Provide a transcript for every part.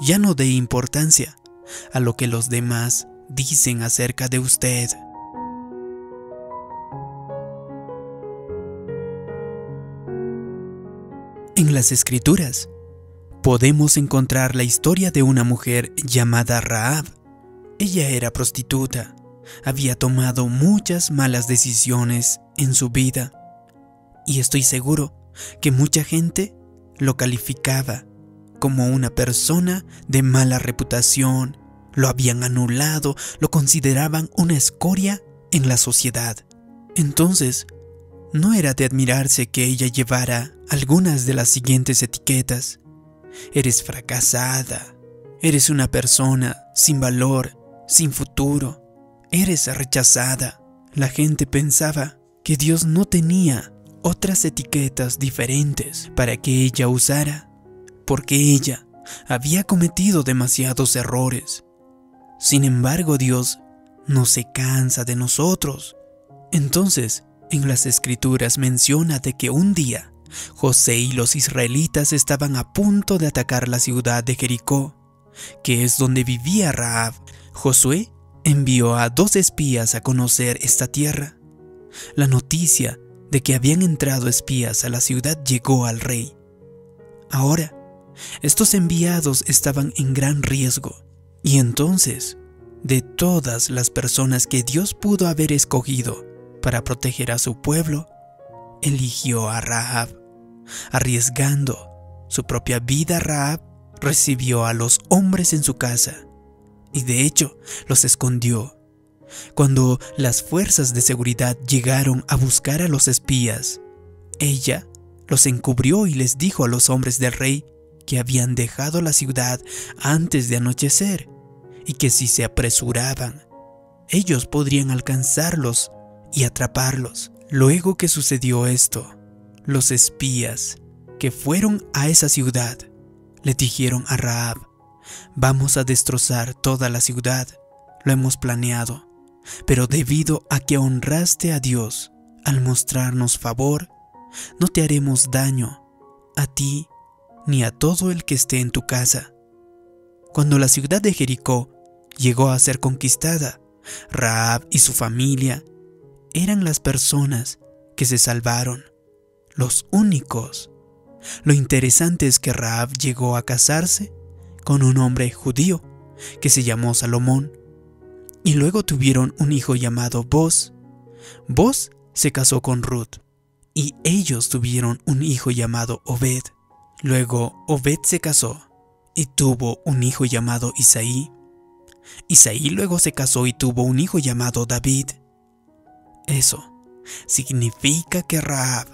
ya no dé importancia a lo que los demás dicen acerca de usted. En las escrituras podemos encontrar la historia de una mujer llamada Raab. Ella era prostituta, había tomado muchas malas decisiones en su vida y estoy seguro que mucha gente lo calificaba como una persona de mala reputación, lo habían anulado, lo consideraban una escoria en la sociedad. Entonces, no era de admirarse que ella llevara algunas de las siguientes etiquetas. Eres fracasada, eres una persona sin valor, sin futuro, eres rechazada. La gente pensaba que Dios no tenía otras etiquetas diferentes para que ella usara, porque ella había cometido demasiados errores. Sin embargo, Dios no se cansa de nosotros. Entonces, en las escrituras menciona de que un día José y los israelitas estaban a punto de atacar la ciudad de Jericó, que es donde vivía Raab. Josué envió a dos espías a conocer esta tierra. La noticia de que habían entrado espías a la ciudad llegó al rey. Ahora, estos enviados estaban en gran riesgo, y entonces, de todas las personas que Dios pudo haber escogido para proteger a su pueblo, eligió a Rahab. Arriesgando su propia vida, Rahab recibió a los hombres en su casa y de hecho los escondió. Cuando las fuerzas de seguridad llegaron a buscar a los espías, ella los encubrió y les dijo a los hombres del rey que habían dejado la ciudad antes de anochecer y que si se apresuraban, ellos podrían alcanzarlos y atraparlos. Luego que sucedió esto, los espías que fueron a esa ciudad le dijeron a Raab, vamos a destrozar toda la ciudad, lo hemos planeado, pero debido a que honraste a Dios al mostrarnos favor, no te haremos daño a ti ni a todo el que esté en tu casa. Cuando la ciudad de Jericó llegó a ser conquistada, Raab y su familia eran las personas que se salvaron, los únicos. Lo interesante es que Raab llegó a casarse con un hombre judío que se llamó Salomón y luego tuvieron un hijo llamado Boz. Boz se casó con Ruth y ellos tuvieron un hijo llamado Obed. Luego Obed se casó y tuvo un hijo llamado Isaí. Isaí luego se casó y tuvo un hijo llamado David. Eso significa que Raab,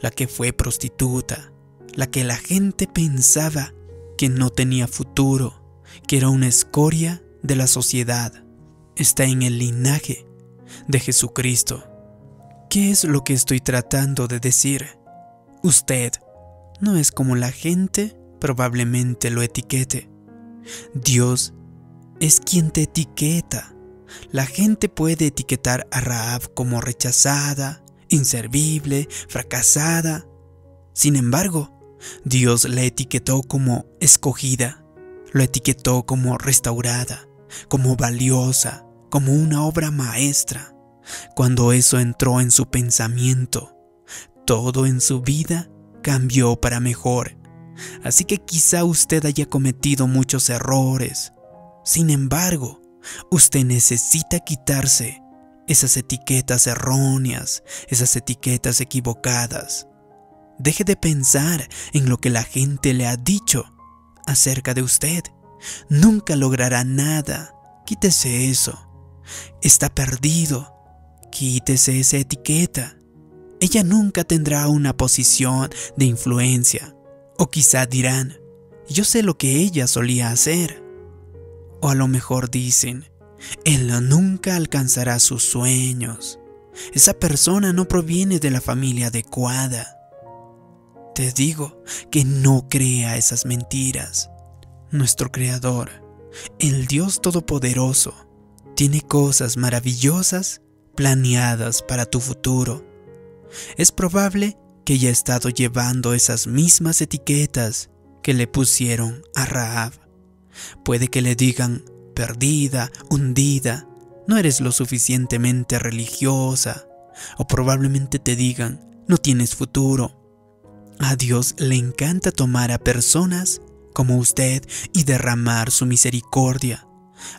la que fue prostituta, la que la gente pensaba que no tenía futuro, que era una escoria de la sociedad, está en el linaje de Jesucristo. ¿Qué es lo que estoy tratando de decir? Usted no es como la gente probablemente lo etiquete. Dios es quien te etiqueta la gente puede etiquetar a Raab como rechazada, inservible, fracasada. Sin embargo, Dios la etiquetó como escogida, lo etiquetó como restaurada, como valiosa, como una obra maestra. Cuando eso entró en su pensamiento, todo en su vida cambió para mejor. Así que quizá usted haya cometido muchos errores. Sin embargo, Usted necesita quitarse esas etiquetas erróneas, esas etiquetas equivocadas. Deje de pensar en lo que la gente le ha dicho acerca de usted. Nunca logrará nada. Quítese eso. Está perdido. Quítese esa etiqueta. Ella nunca tendrá una posición de influencia. O quizá dirán, yo sé lo que ella solía hacer. O a lo mejor dicen, él nunca alcanzará sus sueños. Esa persona no proviene de la familia adecuada. Te digo que no crea esas mentiras. Nuestro Creador, el Dios Todopoderoso, tiene cosas maravillosas planeadas para tu futuro. Es probable que haya estado llevando esas mismas etiquetas que le pusieron a Raab Puede que le digan perdida, hundida, no eres lo suficientemente religiosa, o probablemente te digan no tienes futuro. A Dios le encanta tomar a personas como usted y derramar su misericordia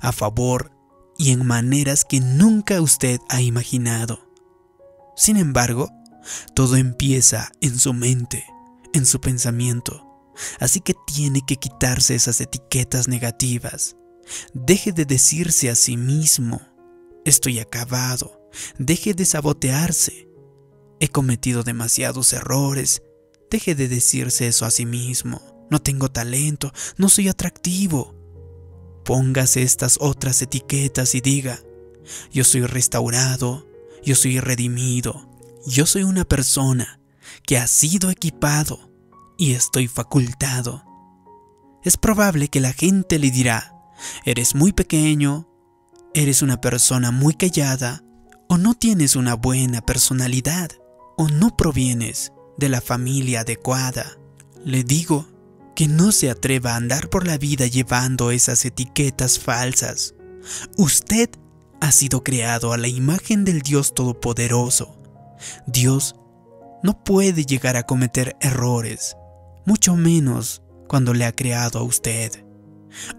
a favor y en maneras que nunca usted ha imaginado. Sin embargo, todo empieza en su mente, en su pensamiento. Así que tiene que quitarse esas etiquetas negativas. Deje de decirse a sí mismo, estoy acabado. Deje de sabotearse. He cometido demasiados errores. Deje de decirse eso a sí mismo. No tengo talento, no soy atractivo. Póngase estas otras etiquetas y diga, yo soy restaurado, yo soy redimido, yo soy una persona que ha sido equipado y estoy facultado. Es probable que la gente le dirá, eres muy pequeño, eres una persona muy callada, o no tienes una buena personalidad, o no provienes de la familia adecuada. Le digo que no se atreva a andar por la vida llevando esas etiquetas falsas. Usted ha sido creado a la imagen del Dios Todopoderoso Dios no puede llegar a cometer errores, mucho menos cuando le ha creado a usted.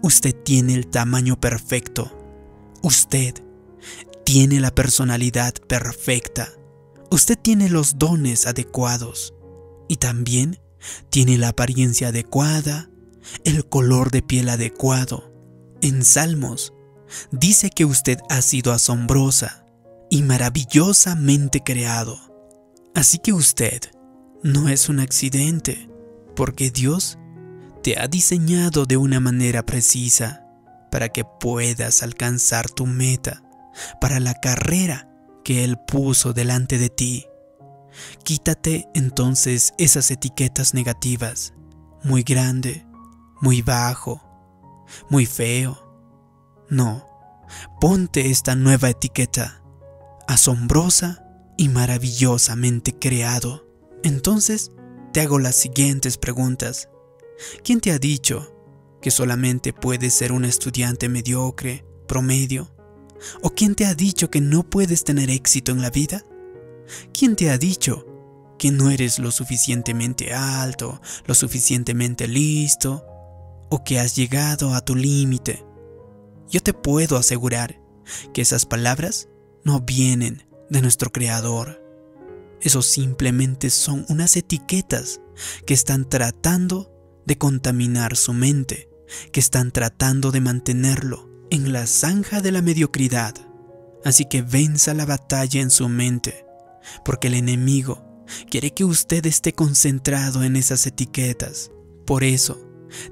Usted tiene el tamaño perfecto. Usted tiene la personalidad perfecta. Usted tiene los dones adecuados. Y también tiene la apariencia adecuada, el color de piel adecuado. En Salmos dice que usted ha sido asombrosa y maravillosamente creado. Así que usted no es un accidente, porque Dios te ha diseñado de una manera precisa para que puedas alcanzar tu meta, para la carrera que Él puso delante de ti. Quítate entonces esas etiquetas negativas, muy grande, muy bajo, muy feo. No, ponte esta nueva etiqueta asombrosa y maravillosamente creado. Entonces, te hago las siguientes preguntas. ¿Quién te ha dicho que solamente puedes ser un estudiante mediocre, promedio? ¿O quién te ha dicho que no puedes tener éxito en la vida? ¿Quién te ha dicho que no eres lo suficientemente alto, lo suficientemente listo, o que has llegado a tu límite? Yo te puedo asegurar que esas palabras no vienen de nuestro Creador. Eso simplemente son unas etiquetas que están tratando de contaminar su mente, que están tratando de mantenerlo en la zanja de la mediocridad. Así que venza la batalla en su mente, porque el enemigo quiere que usted esté concentrado en esas etiquetas. Por eso,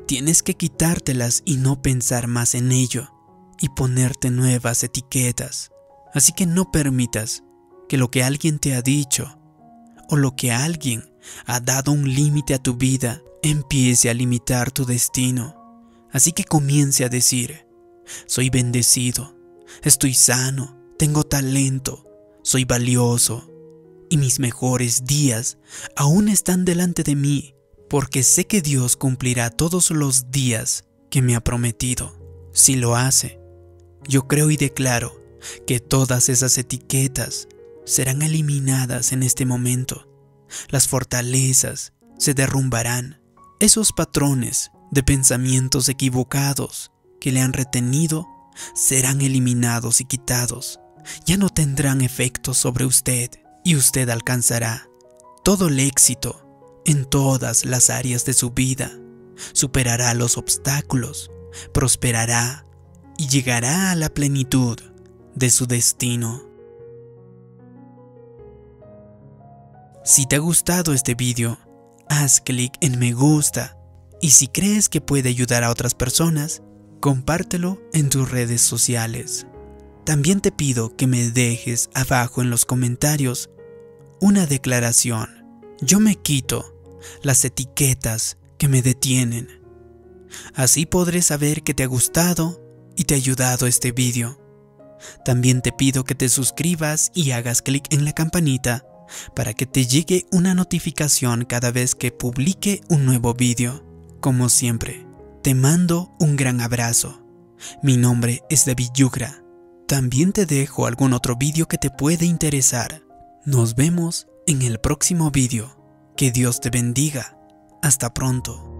tienes que quitártelas y no pensar más en ello, y ponerte nuevas etiquetas. Así que no permitas que lo que alguien te ha dicho o lo que alguien ha dado un límite a tu vida empiece a limitar tu destino. Así que comience a decir, soy bendecido, estoy sano, tengo talento, soy valioso y mis mejores días aún están delante de mí porque sé que Dios cumplirá todos los días que me ha prometido. Si lo hace, yo creo y declaro que todas esas etiquetas serán eliminadas en este momento. Las fortalezas se derrumbarán. Esos patrones de pensamientos equivocados que le han retenido serán eliminados y quitados. Ya no tendrán efecto sobre usted y usted alcanzará todo el éxito en todas las áreas de su vida. Superará los obstáculos, prosperará y llegará a la plenitud de su destino. Si te ha gustado este vídeo, haz clic en me gusta y si crees que puede ayudar a otras personas, compártelo en tus redes sociales. También te pido que me dejes abajo en los comentarios una declaración. Yo me quito las etiquetas que me detienen. Así podré saber que te ha gustado y te ha ayudado este vídeo. También te pido que te suscribas y hagas clic en la campanita para que te llegue una notificación cada vez que publique un nuevo vídeo. Como siempre, Te mando un gran abrazo. Mi nombre es David Yugra. También te dejo algún otro vídeo que te puede interesar. Nos vemos en el próximo vídeo. Que Dios te bendiga. Hasta pronto.